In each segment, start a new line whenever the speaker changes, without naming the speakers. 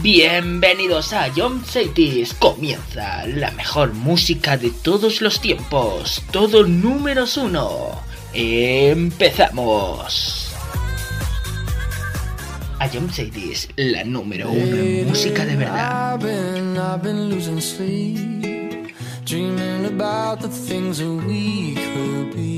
Bienvenidos a John Cities. Comienza la mejor música de todos los tiempos. Todo números uno. Empezamos. A John Cities, la número uno en música de verdad. Dreaming about the things that we could be.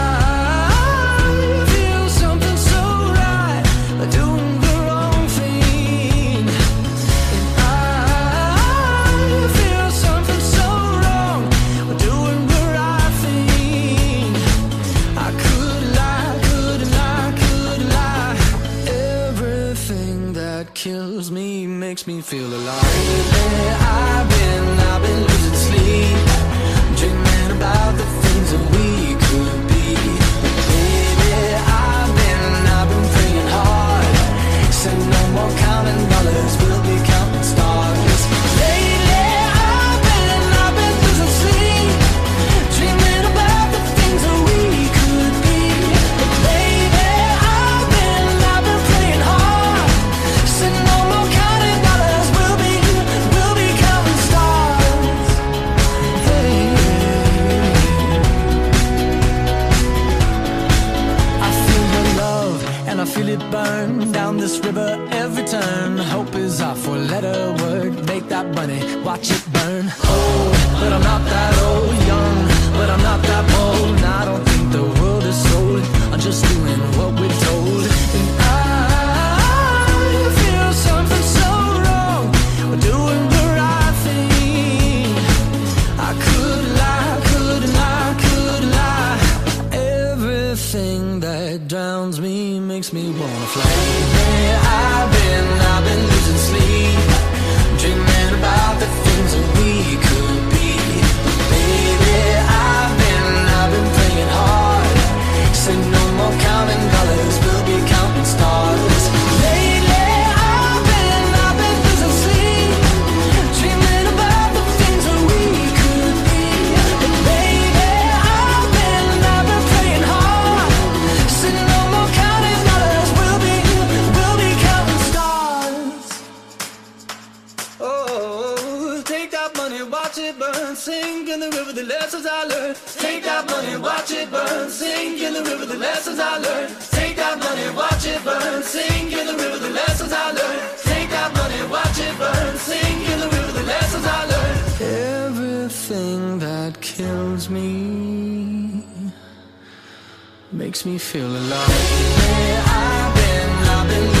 makes me feel alive. Lately, I've watch it burn. Burn, sink in the river, the lessons I learned. Take that money, watch it burn, sink in the river, the lessons I learned. Take that money, watch it burn, sink in the river, the lessons I learned. Everything that kills me makes me feel alive. Hey, I've been, I've been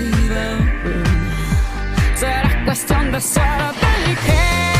vive. Será cuestión de
ser delicado.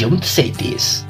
verdade, eu não sei
disso.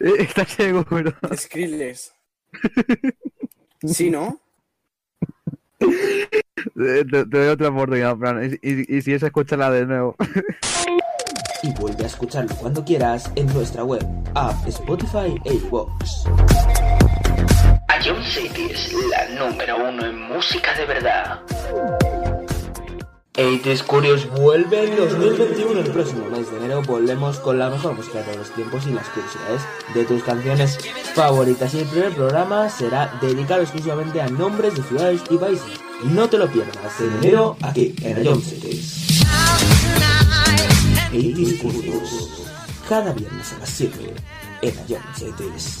Eh, ¿Estás seguro?
Skrillex. Sí, ¿no?
Te, te doy otra oportunidad, Fran. Y, y- y si es, escúchala de nuevo.
Y vuelve a escucharlo cuando quieras en nuestra web, app, Spotify e iVoox.
Ion City es la número uno en música de verdad.
80s Curious vuelve en 2021. El próximo mes de enero volvemos con la mejor música de todos los tiempos y las curiosidades de tus canciones favoritas. Y el primer programa será dedicado exclusivamente a nombres de ciudades y países. No te lo pierdas en enero aquí en Ion Cities. 80s Curious. Cada viernes a las 7 en Cities.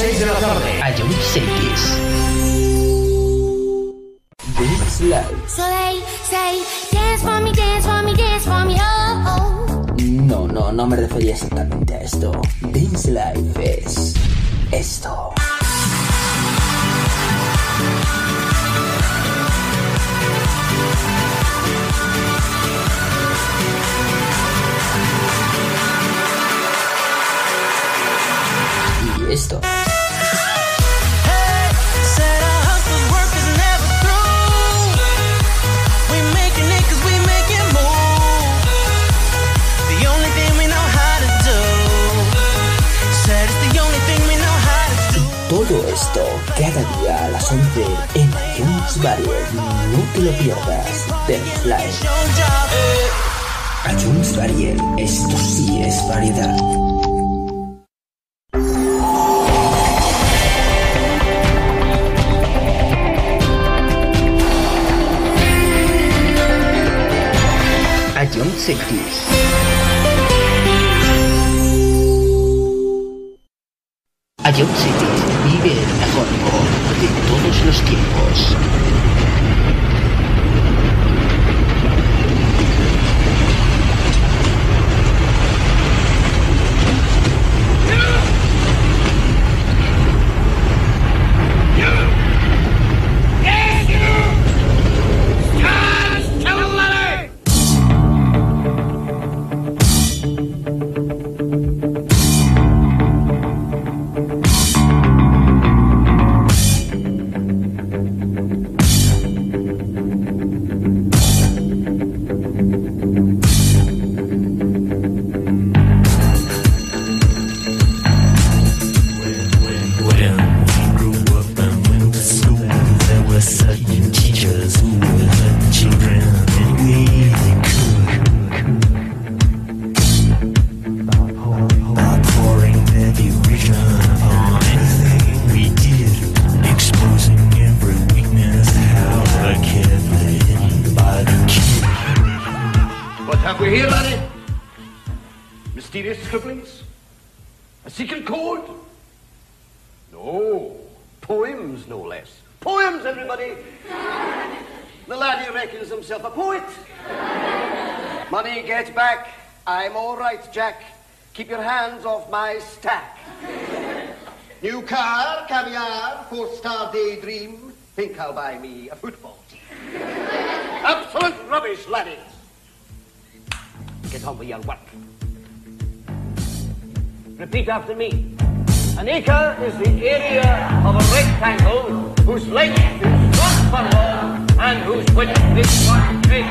6 de la tarde.
Ion Cities.
Dance Live.
So they say, dance for me, dance for me, dance for me, oh, oh.
No, no, no me refería exactamente a esto. Dance Life es esto. Y esto. Todo esto cada día a las 11 en iTunes Varied. No te lo pierdas.
Job.
iTunes Varied. Esto sí es variedad.
Ion Cities. Ion Cities vive el mejor pop de todos los tiempos.
My stack. New car, caviar, four-star daydream. Think I'll buy me a football team. Absolute rubbish, laddie. Get on with your work. Repeat after me. An acre is the area of a rectangle whose length is one furlong and whose width is one
We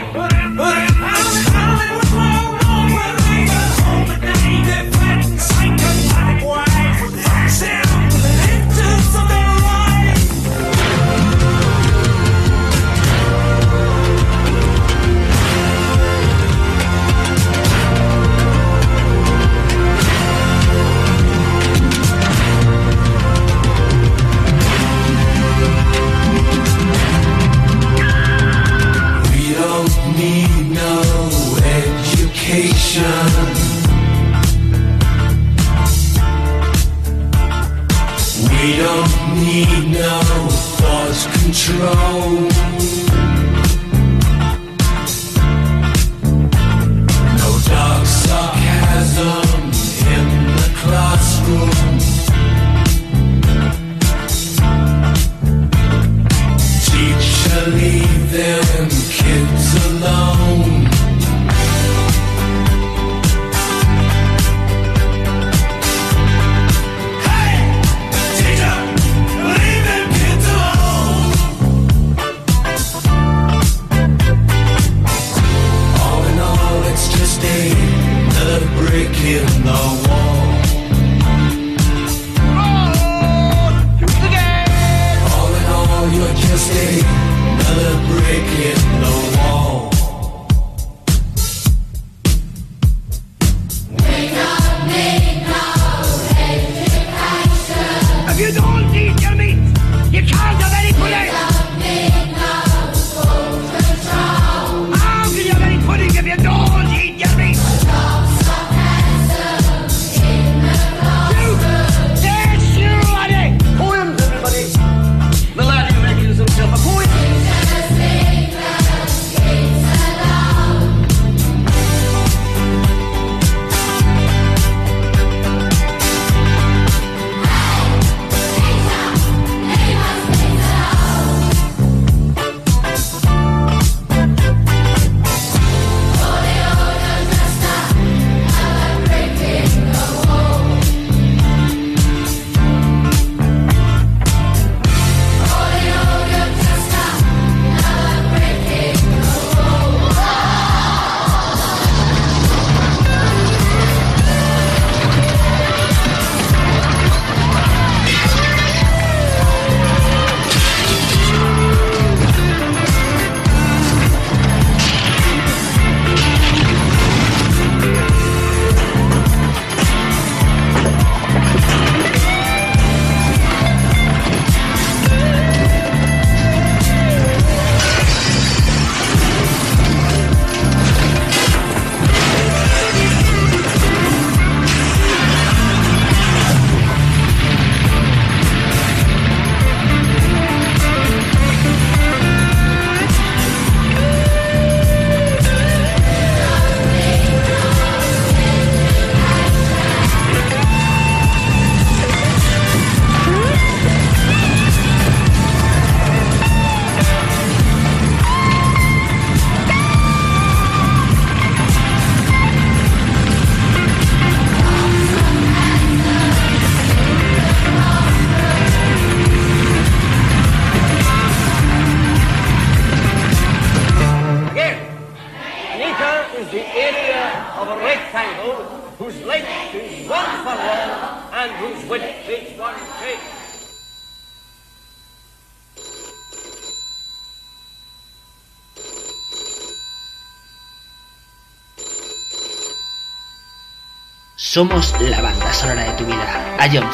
Somos la banda sonora de tu vida. A John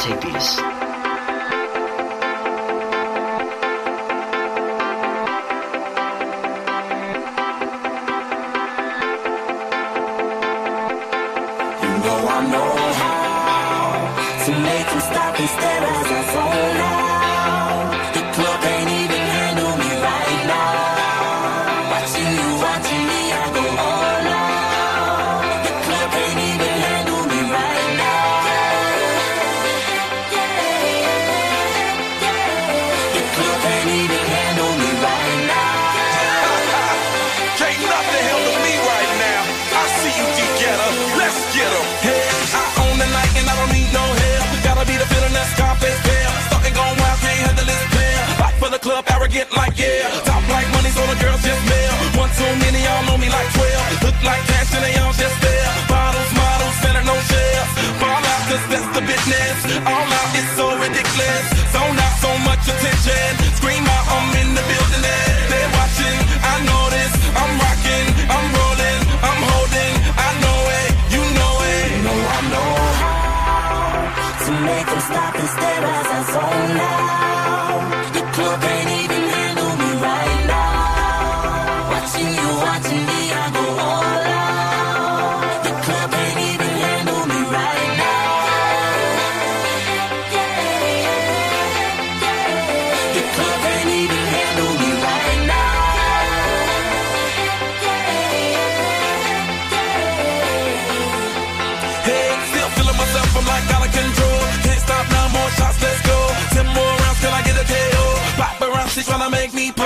tryna make me pull.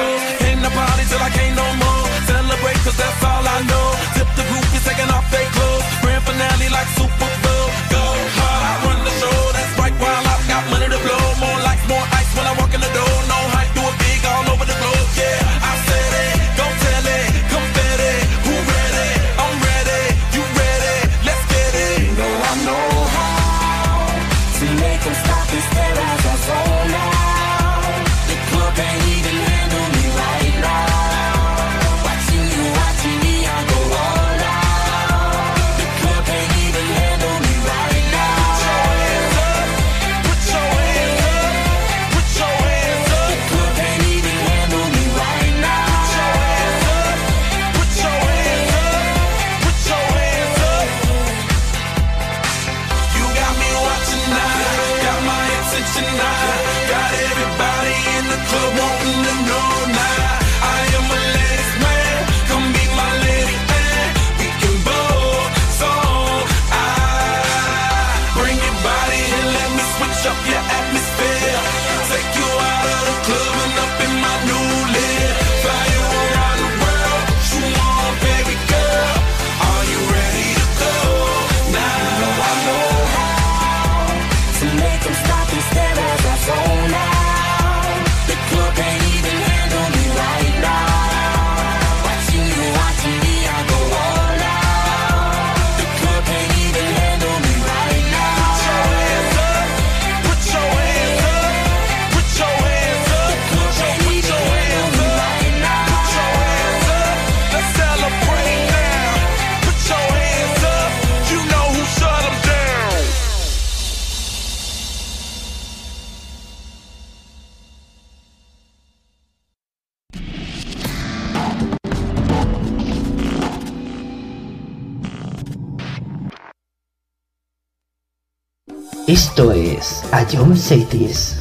In the party till I can't no more. Celebrate cause that's all I know. Tip the group you're taking off their clothes. Grand finale like Super
Esto es A Young Cities.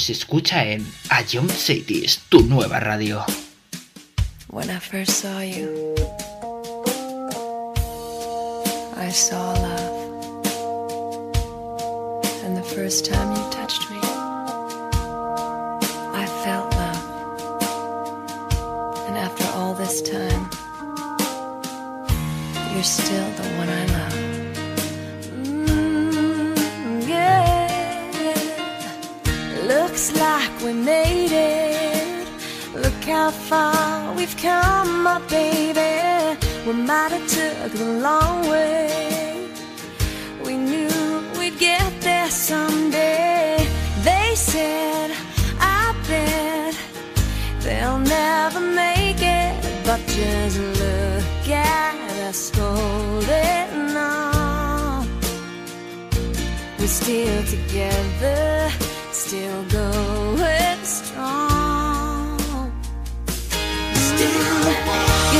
nos
escucha en A Young Cities, tu nueva radio.
When I first saw you, I saw love. And the first time you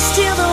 still the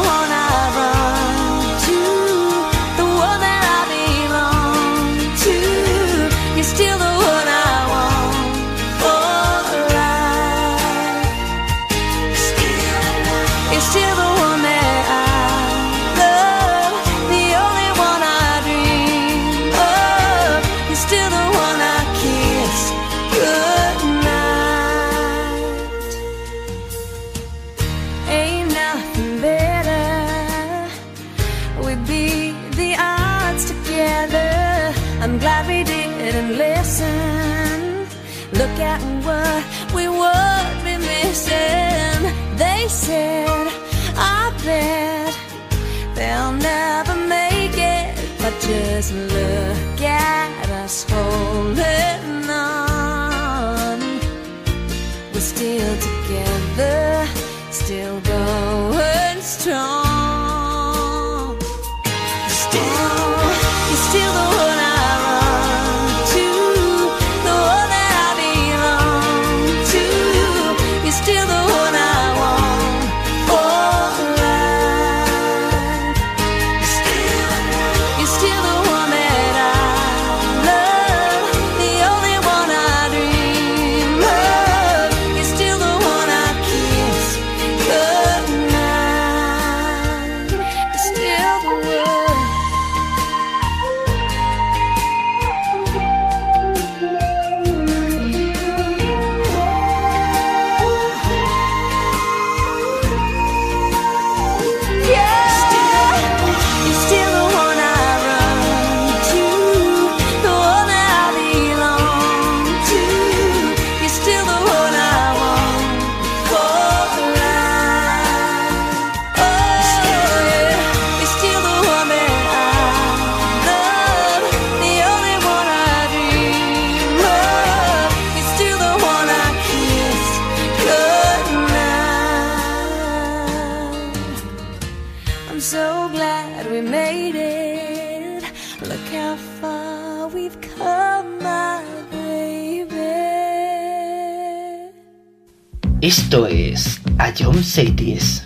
Mercedes.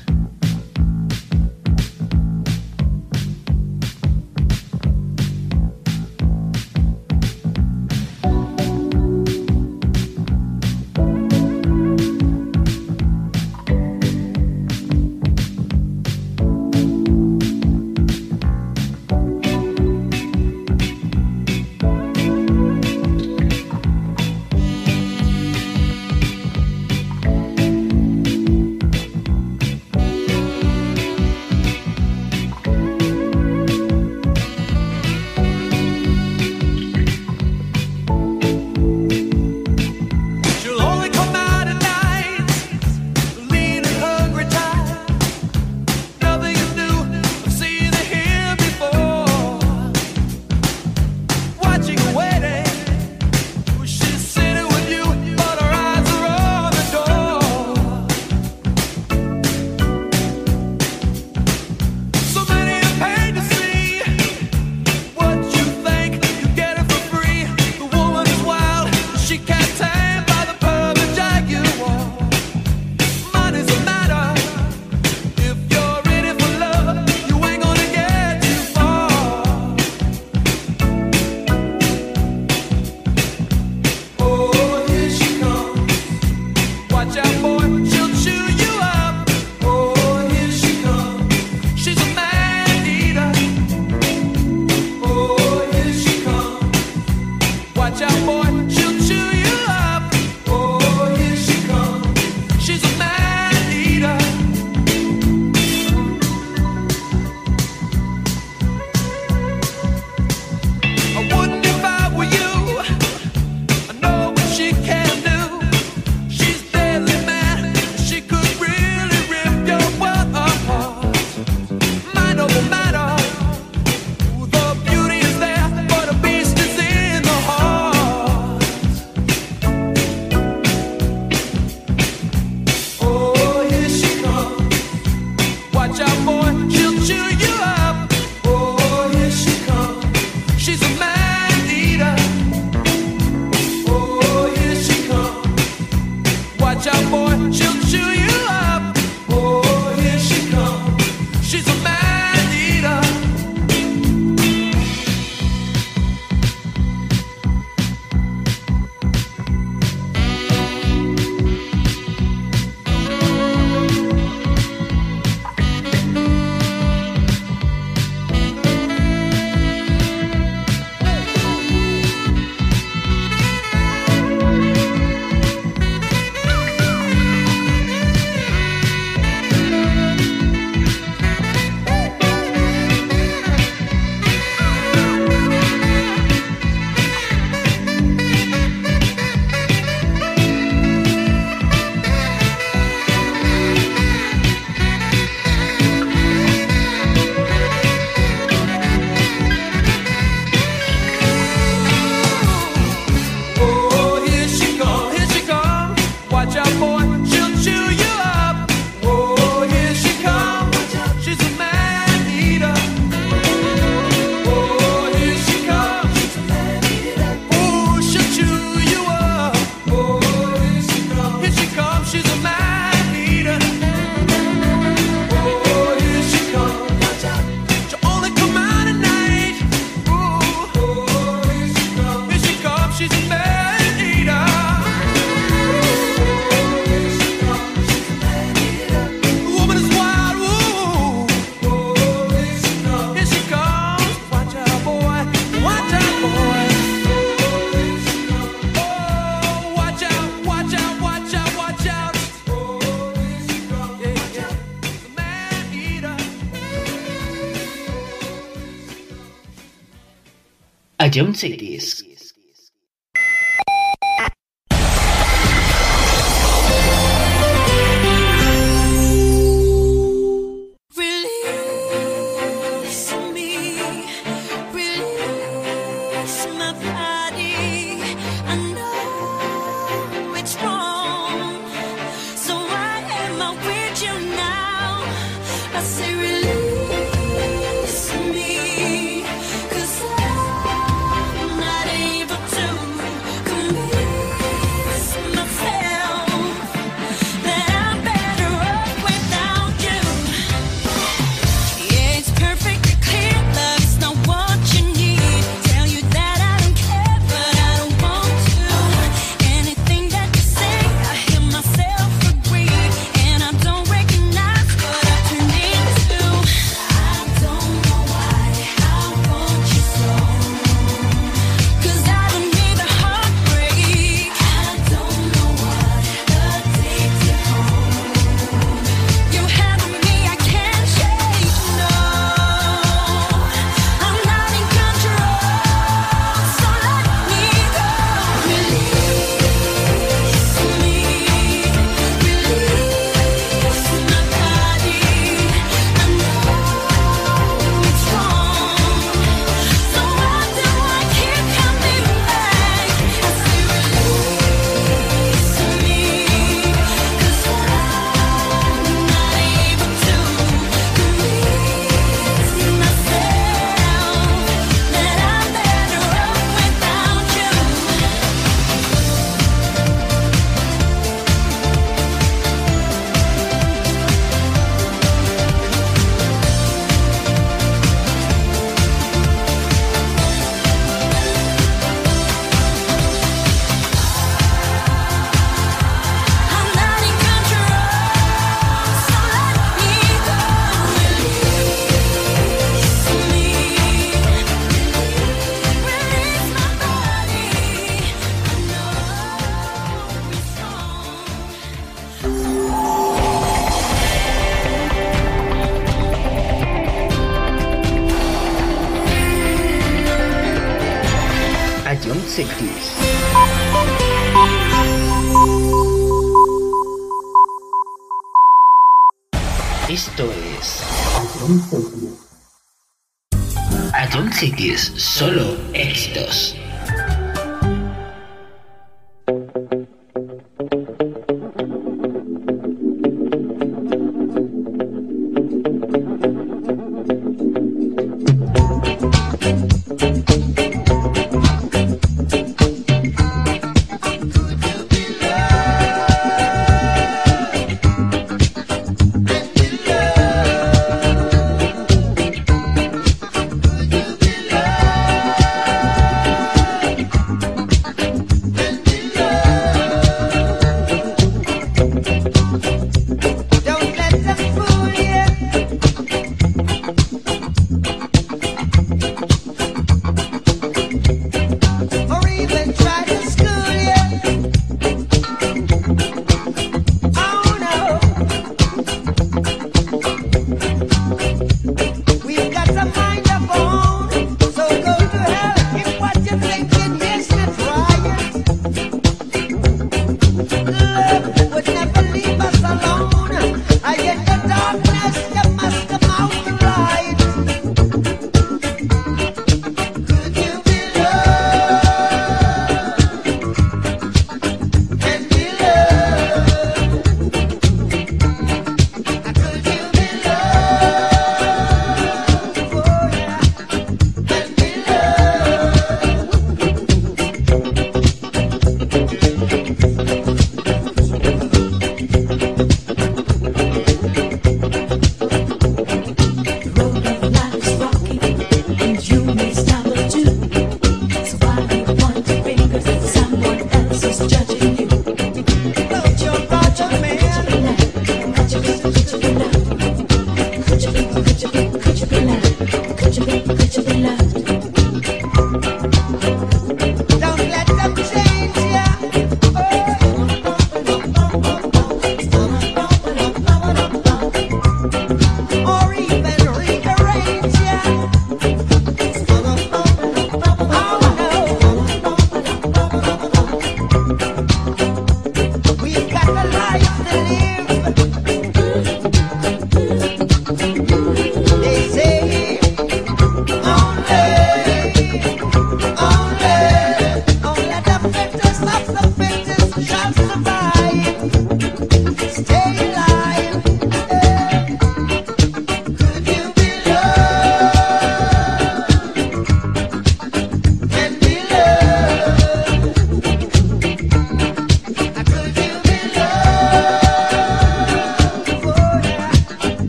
don't see it.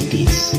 feliz.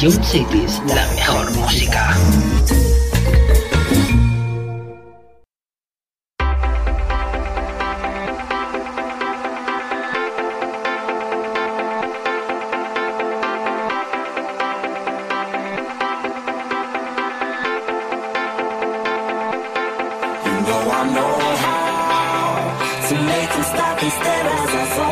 Young Cities, la mejor música.
I know how to make them stop and stare
fall.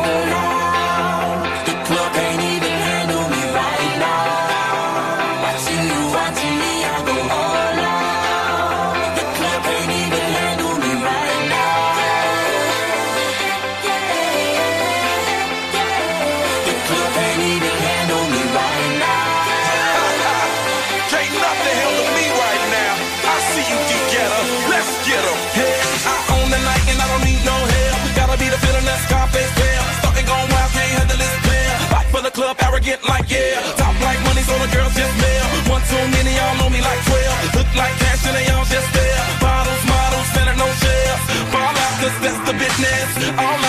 get like yeah. Top like money, so the girls just mail. One too many, y'all know me like 12. Look like cash and they all just there. Bottles, models, better no shells. Fall out, cause that's the business. All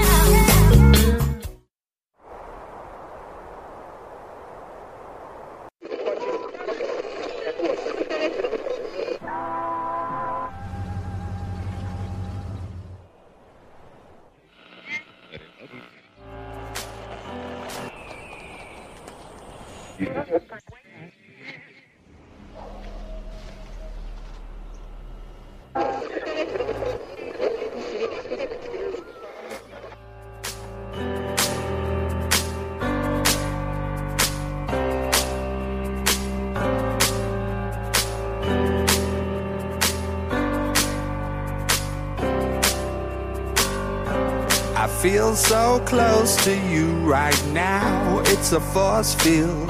a force field.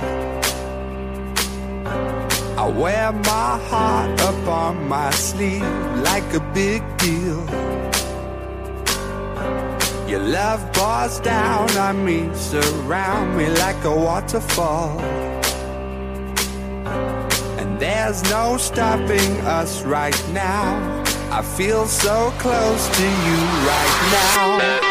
I wear my heart up on my sleeve like a big deal. Your love bars down on me, surround me like a waterfall. And there's no stopping us right now. I feel so close to you right now.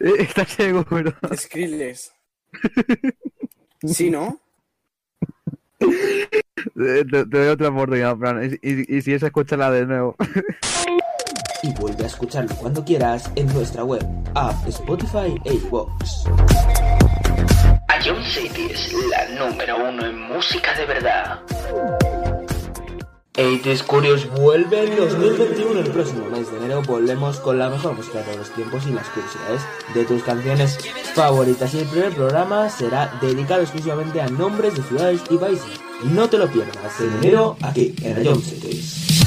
¿Estás seguro?
Skrillex. ¿Sí, no?
Te, te- doy otra oportunidad, Fran. Y, y- y si es, escúchala de nuevo.
Y vuelve a escucharlo cuando quieras en nuestra web, app, Spotify e iVoox.
A John City es la número uno en música de verdad.
80s Curious vuelve en 2021. El próximo mes de enero volvemos con la mejor música de todos los tiempos y las curiosidades de tus canciones favoritas. Y el primer programa será dedicado exclusivamente a nombres de ciudades y países. No te lo pierdas en enero aquí en Rayon Cities.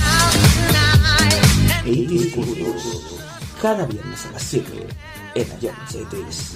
80s Curious. Cada viernes a las 7 en Rayon Cities.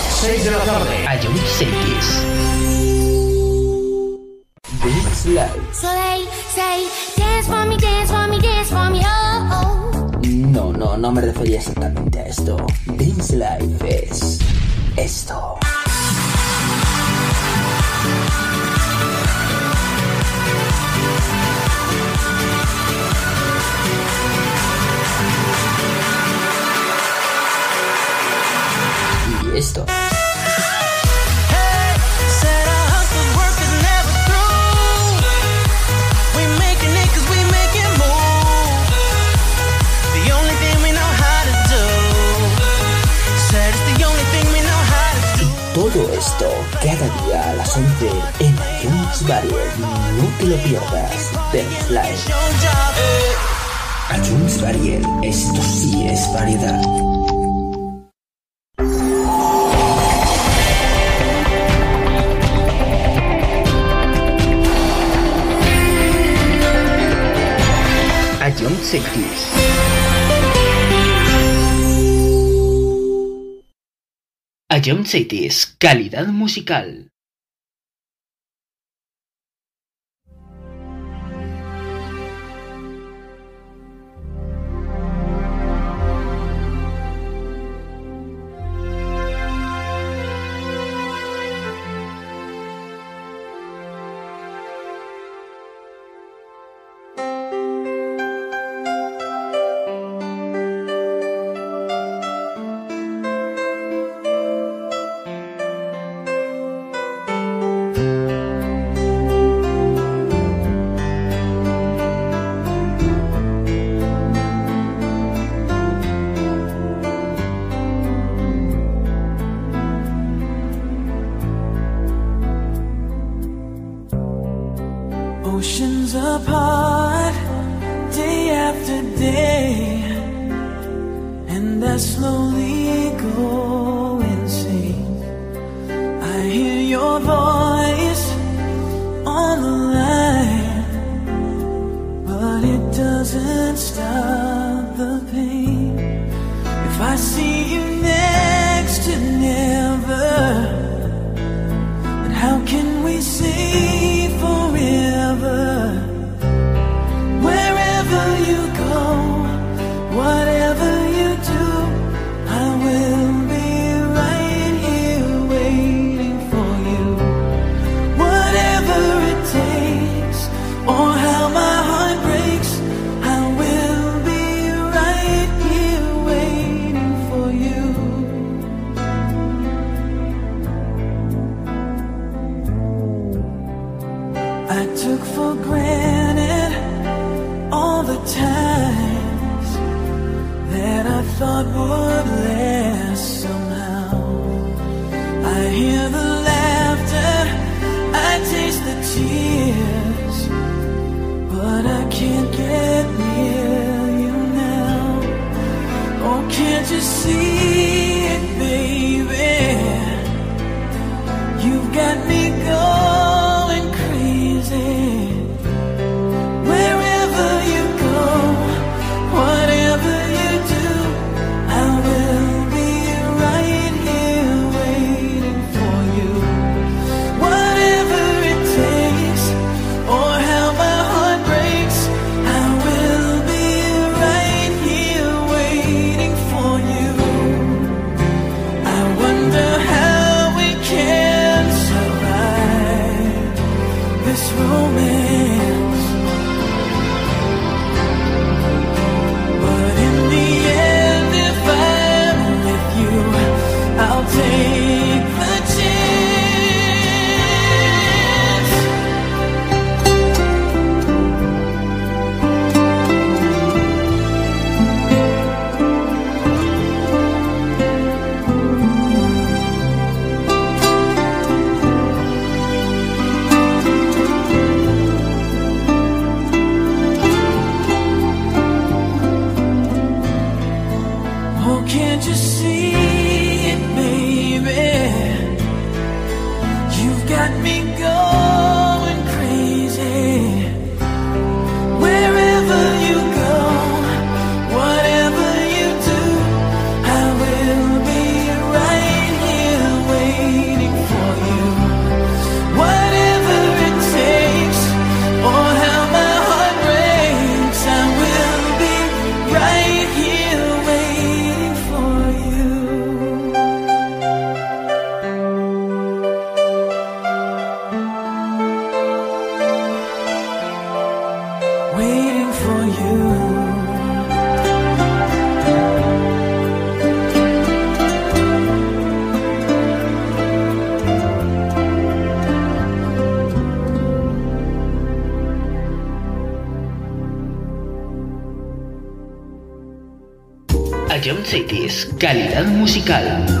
6 de la tarde.
A John Cities.
This Life.
So they say, dance for me, dance for me, dance for me, oh, oh.
No, no, no me refería exactamente a esto. Dance Life es esto. Y esto. Esto cada día a las 11 en iTunes Variety. No te lo pierdas.
Your job.
iTunes Variety. Esto sí es variedad.
John Cities. A John Cities, calidad musical.
Calidad musical.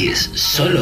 Cities, solo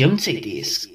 adiante seguir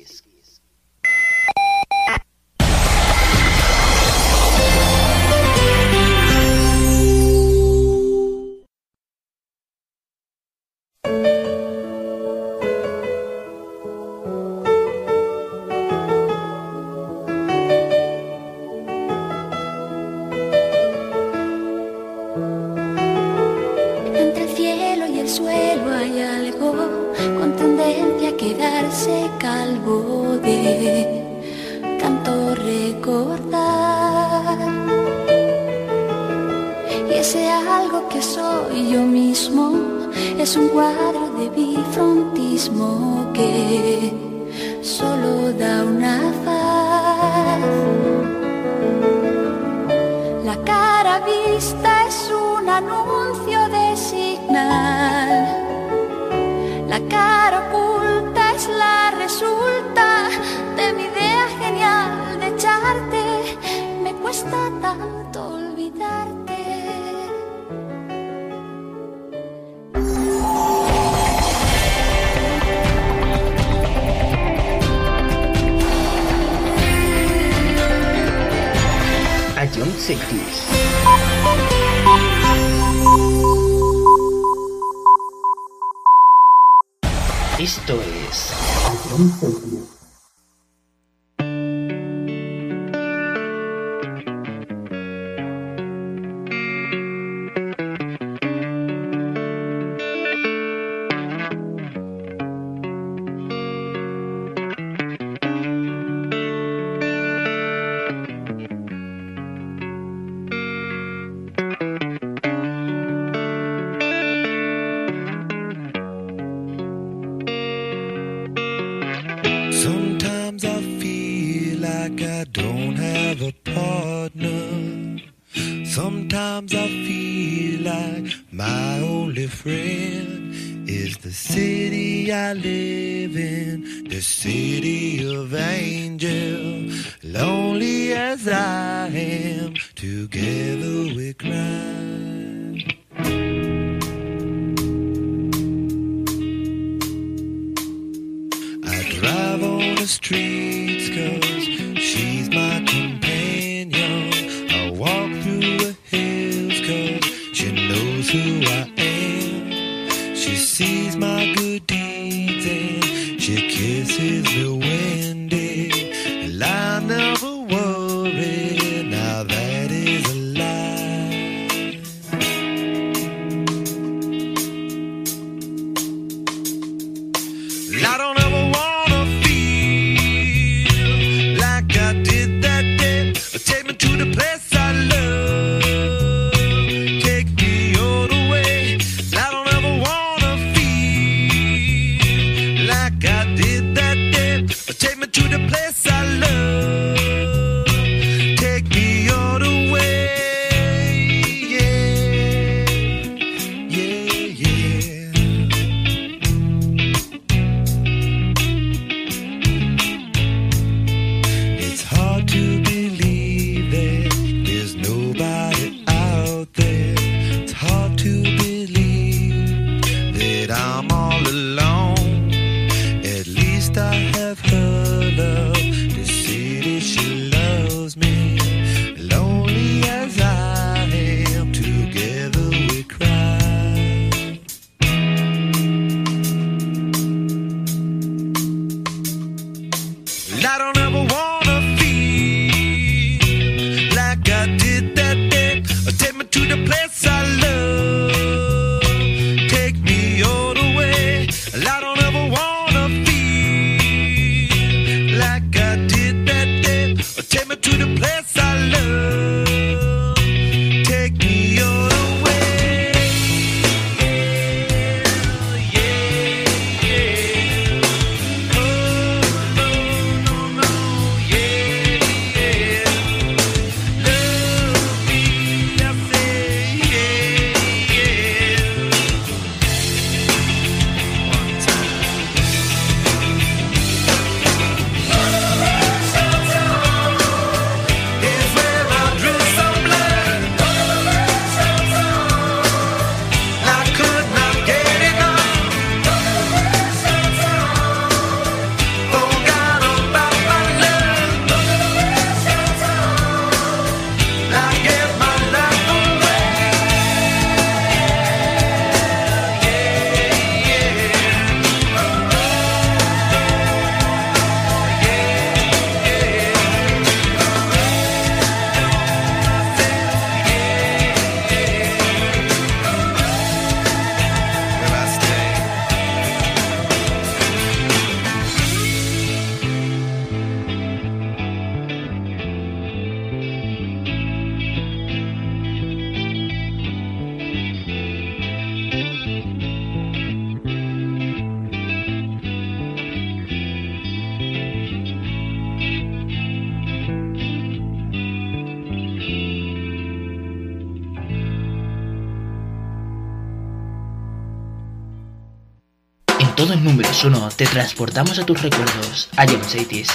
1, te transportamos a tus recuerdos, a John
Saitis.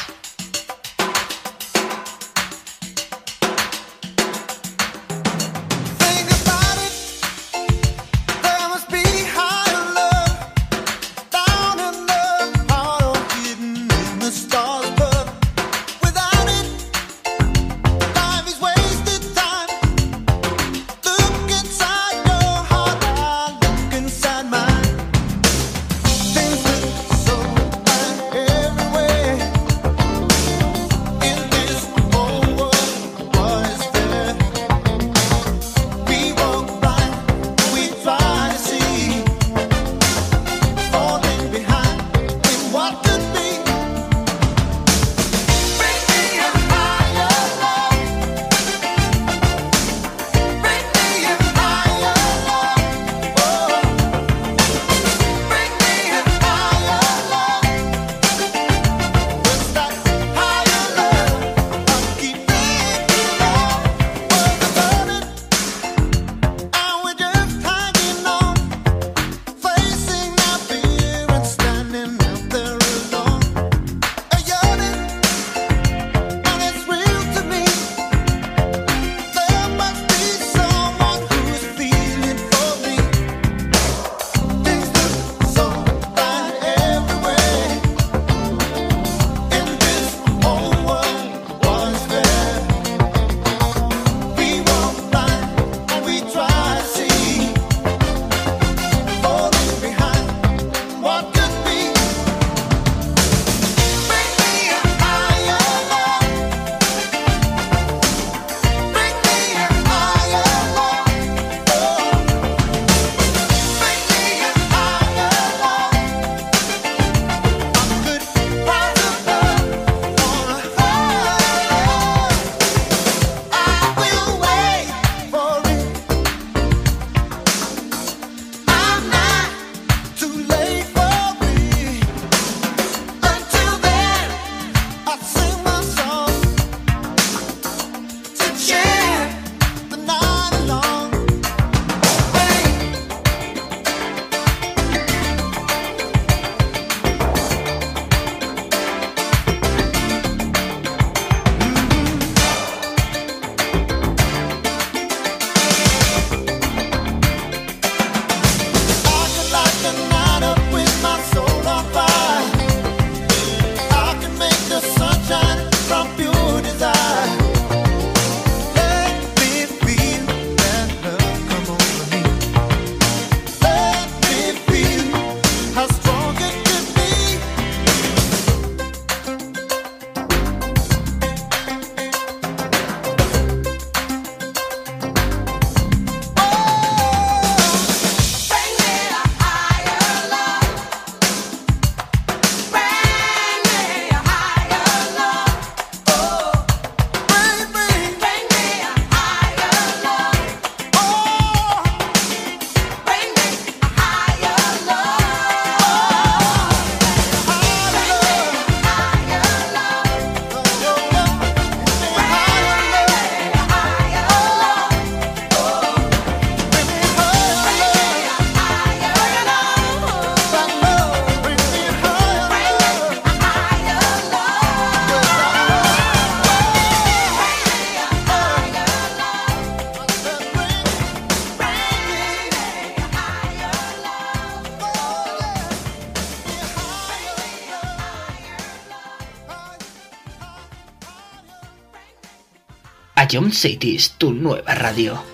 Ion City es tu nueva radio.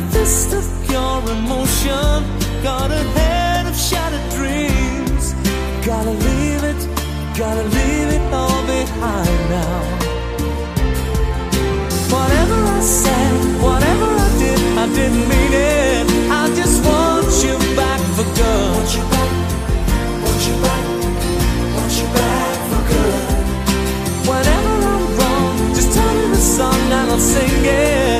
a fist of pure emotion. Got a head of shattered dreams. Gotta leave it, gotta leave it all behind now.
Whatever I said, whatever I did, I didn't mean it. I just want you back for good. Want you back, want you back, want you back for good. Whatever I'm wrong, just turn me the song and I'll sing it.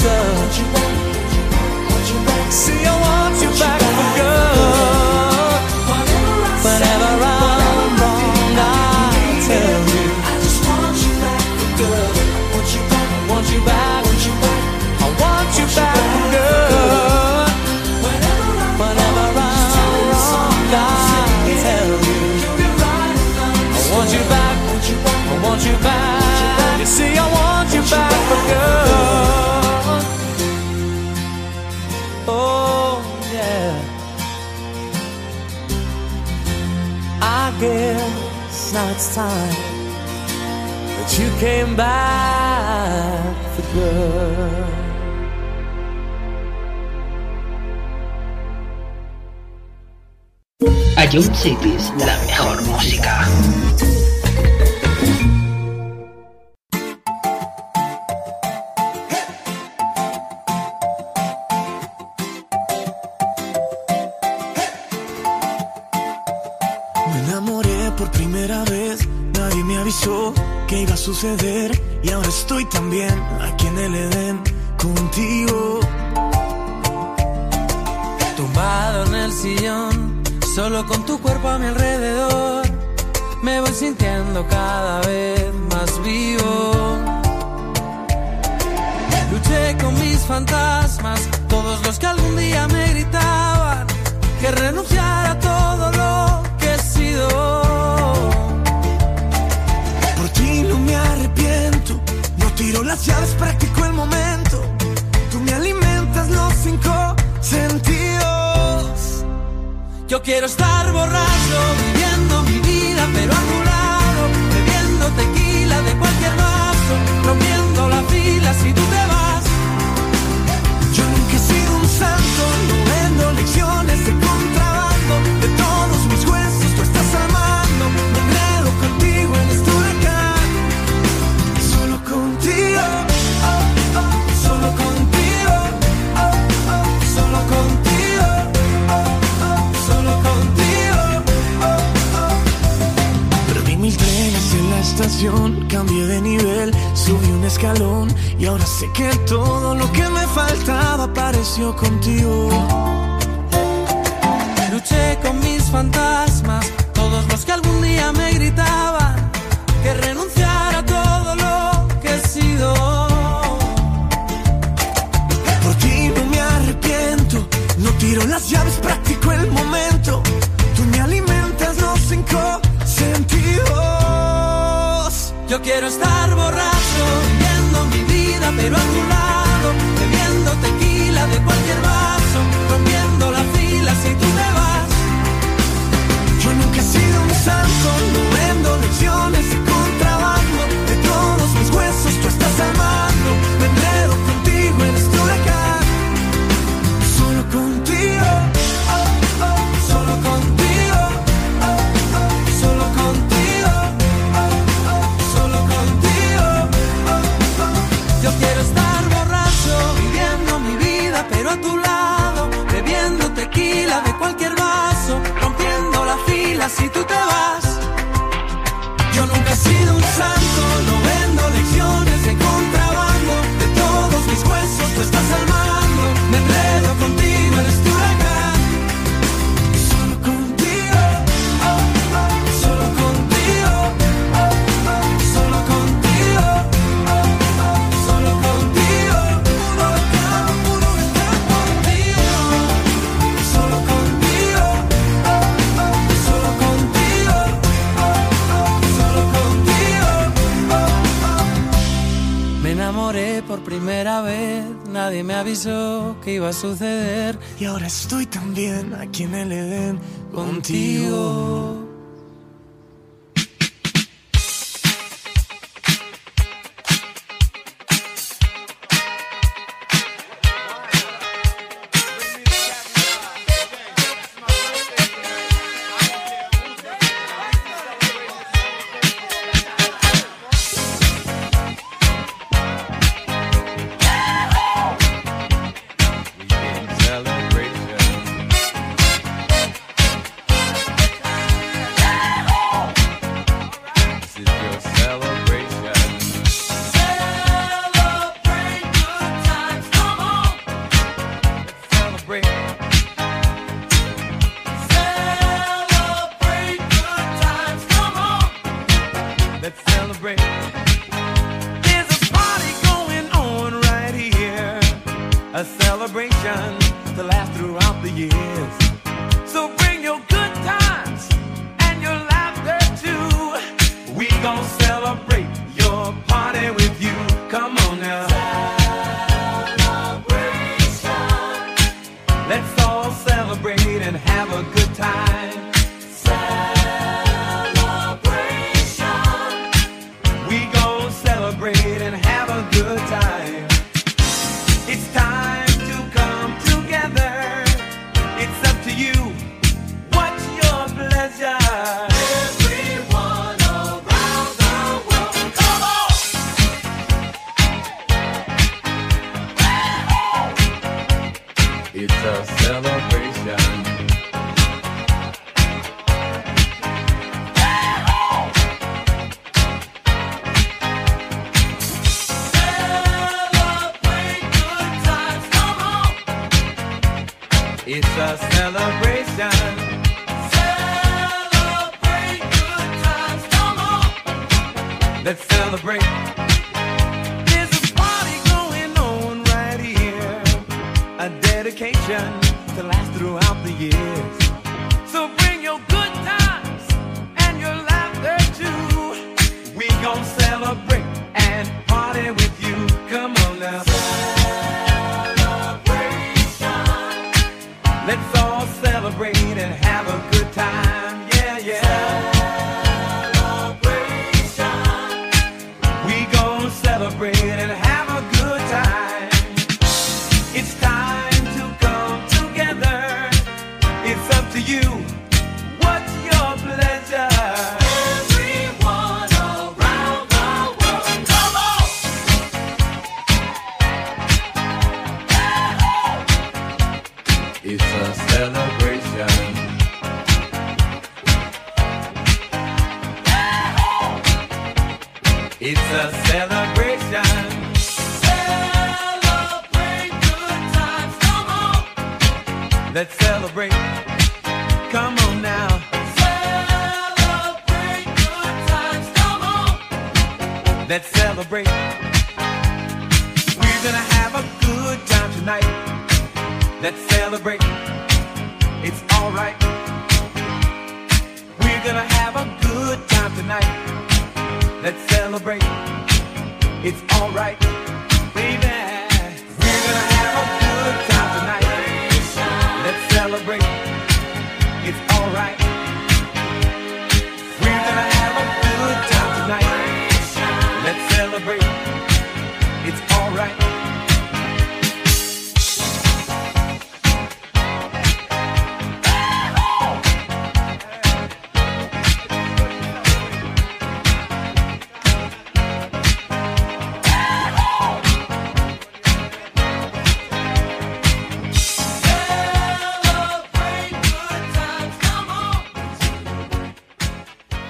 such time that you came back for good.
Ion Cities, la
y ahora estoy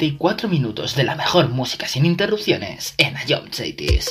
34 minutos de la mejor música sin interrupciones en Ion Cities.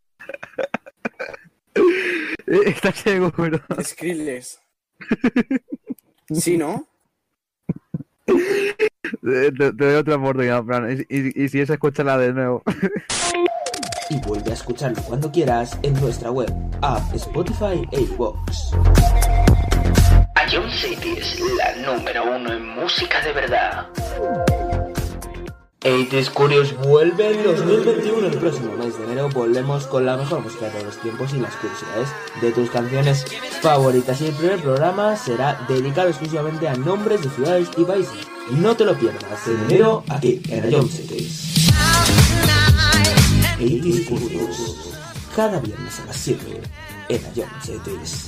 ¿Estás seguro?
Skrillex. ¿Sí, no?
Te, te- doy otra oportunidad, Fran. Y, y- y si es, escúchala de nuevo.
Y vuelve a escucharlo cuando quieras en nuestra web, app, Spotify e iVoox.
A John City es la número uno en música de verdad.
80s Curious vuelve en 2021. El próximo mes de enero volvemos con la mejor música de todos los tiempos y las curiosidades de tus canciones favoritas. Y el primer programa será dedicado exclusivamente a nombres de ciudades y países. No te lo pierdas en enero aquí en Ion Cities. 80s Curious. Cada viernes a las 7 en Ion Cities.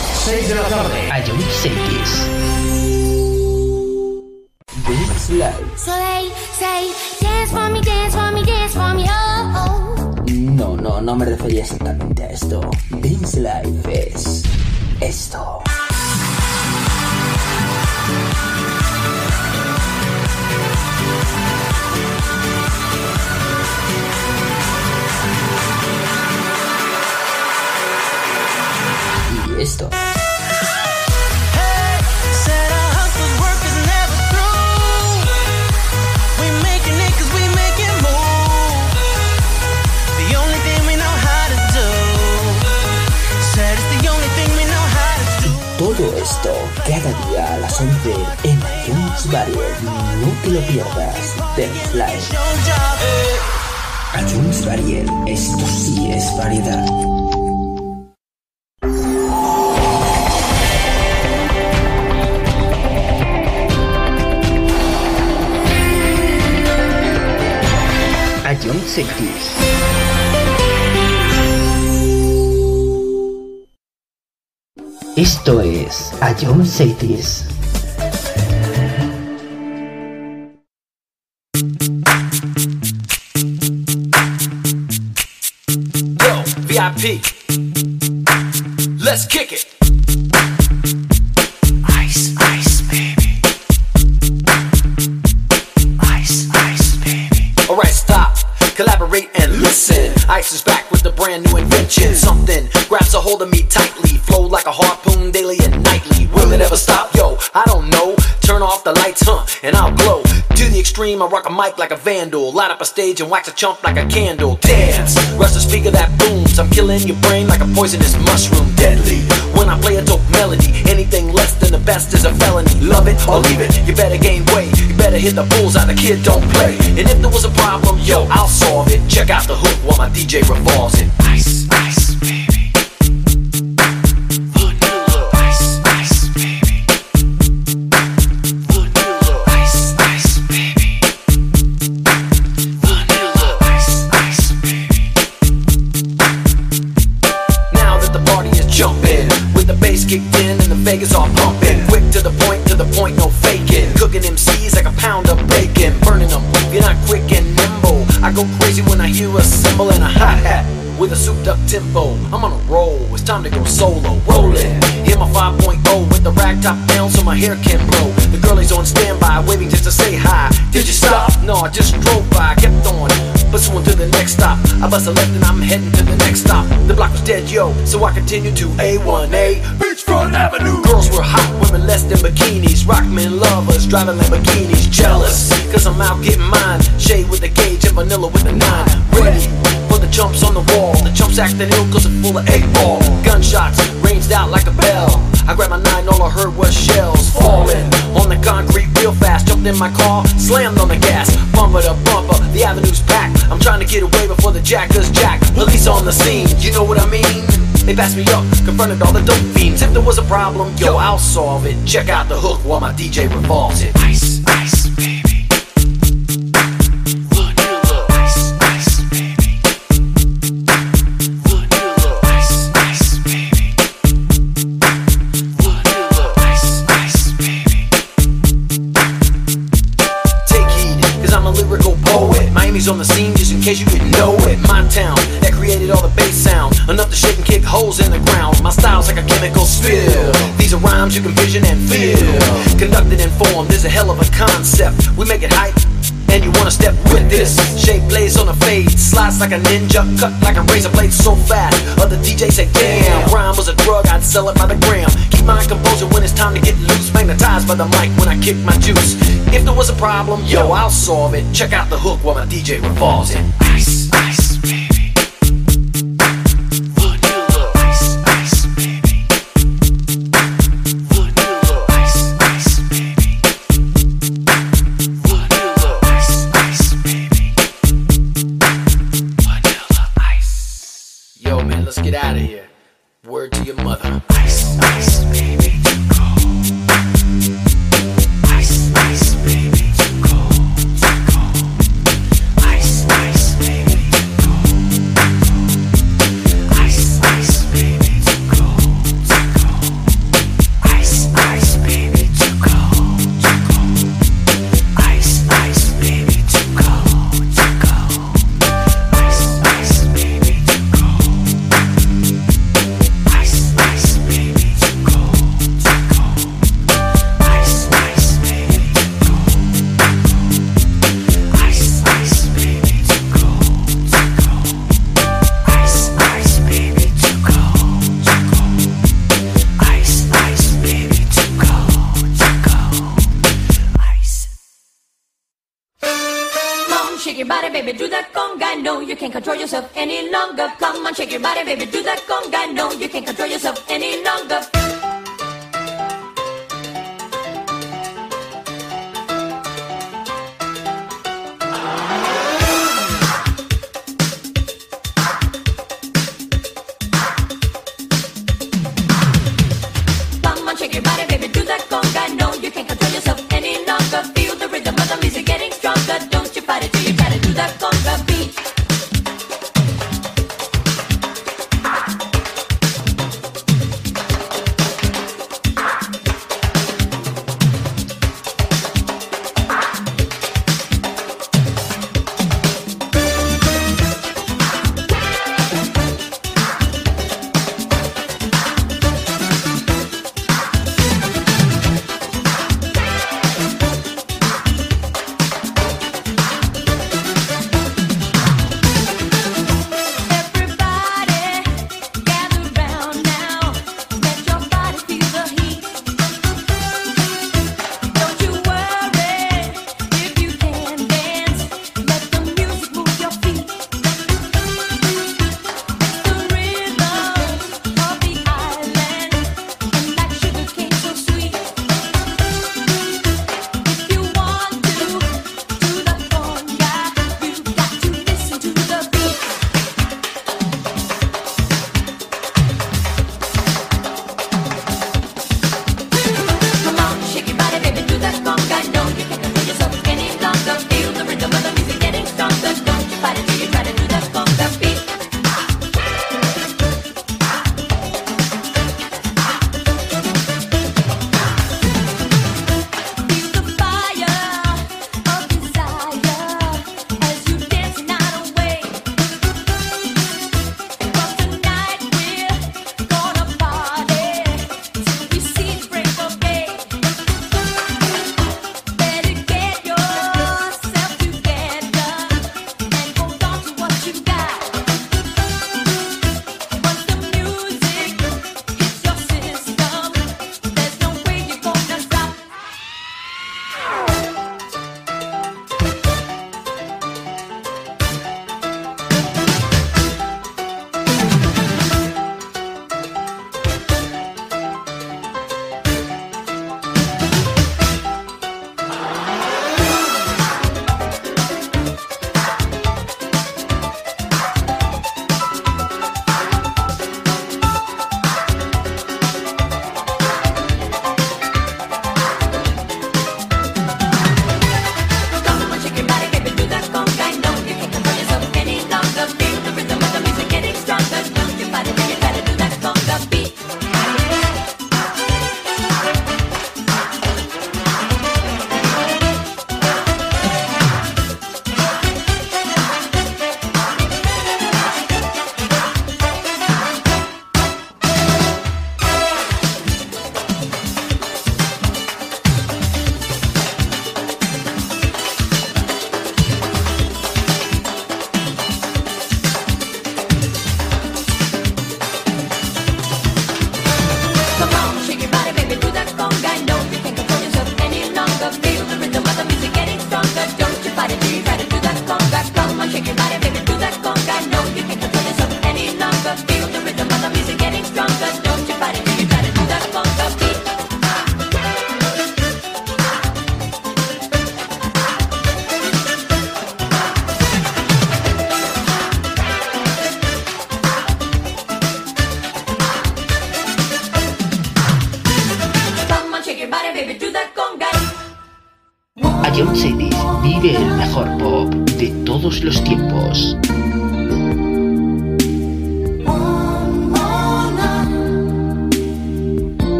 6 de la tarde.
A John Cities.
This Live.
So they say, dance for me, dance for me, dance for me, oh, oh.
No, no, no me refería exactamente a esto. Dance Life es esto. Y esto. Todo esto cada día a las 11 en iTunes Barrier. No te lo pierdas. Live. iTunes Barrier. Esto sí es variedad.
A John Esto es A John Cities.
Yo, VIP. Let's kick it. Ice, ice, baby. Ice, ice, baby. Alright, stop. Collaborate and listen. Ice is back with a brand new invention. Something grabs a hold of me tightly. Flow like a Extreme, I rock a mic like a vandal. Light up a stage and wax a chump like a candle. Dance, rush the speaker that booms. I'm killing your brain like a poisonous mushroom. Deadly. When I play a dope melody, anything less than the best is a felony. Love it or leave it. You better gain weight. You better hit the bullseye. The kid don't play. And if there was a problem, yo, I'll solve it. Check out the hook while my DJ revolves it. Ice, Vegas all pumping. Quick to the point, to the point, no faking. Cooking MCs like a pound of bacon. Burning them, you're not quick and nimble. I go crazy when I hear a cymbal and a hi hat. With a souped up tempo, I'm on a roll. It's time to go solo, rolling. Hit my 5.0 with the rag top down so my hair can blow. The girlie's on standby, waiting just to say hi. Did you stop? No, I just drove by, kept on. Pursuing to the next stop. I bust a left and I'm heading to the next stop. The block was dead, yo, so I continued to A1A. Beachfront Avenue. Girls were hot, women less than bikinis. Rock men love lovers driving Lamborghinis, jealous. Cause I'm out getting mine. Shade with the gauge and vanilla with the nine. Ready jumps on the wall. The jumps acting ill cause it's full of eight ball. Gunshots ranged out like a bell. I grabbed my nine, all I heard was shells falling on the concrete real fast. Jumped in my car, slammed on the gas, bumper to bumper. The avenue's packed. I'm trying to get away before the jackers jack. Police on the scene, you know what I mean? They passed me up, confronted all the dope fiends. If there was a problem, yo, I'll solve it. Check out the hook while my DJ revolves it. Ice, ice, Enough to shake and kick holes in the ground. My style's like a chemical spill. These are rhymes you can vision and feel. Conducted and formed is a hell of a concept. We make it hype. And you wanna step with this Shape plays on a fade Slice like a ninja Cut like a razor blade so fast Other DJs say damn Rhyme was a drug I'd sell it by the gram Keep my composure when it's time to get loose Magnetized by the mic when I kick my juice If there was a problem Yo, I'll solve it Check out the hook while my DJ revolves it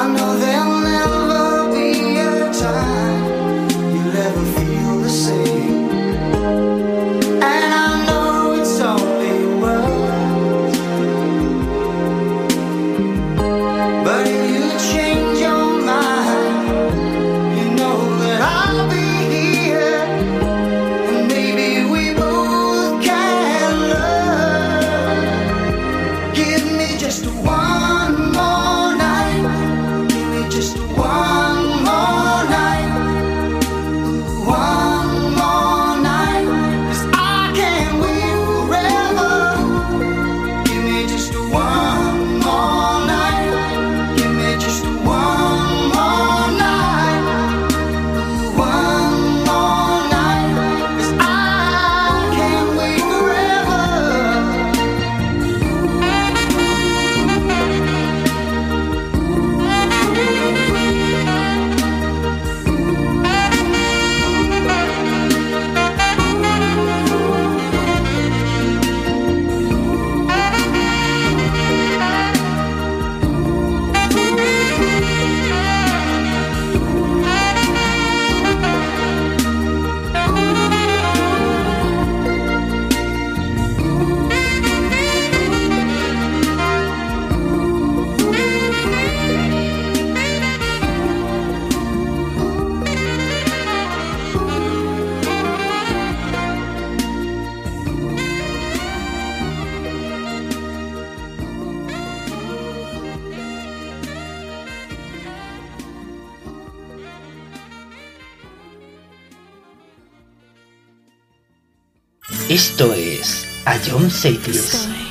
I know there'll
say this.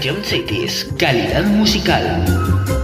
John Cities, calidad musical.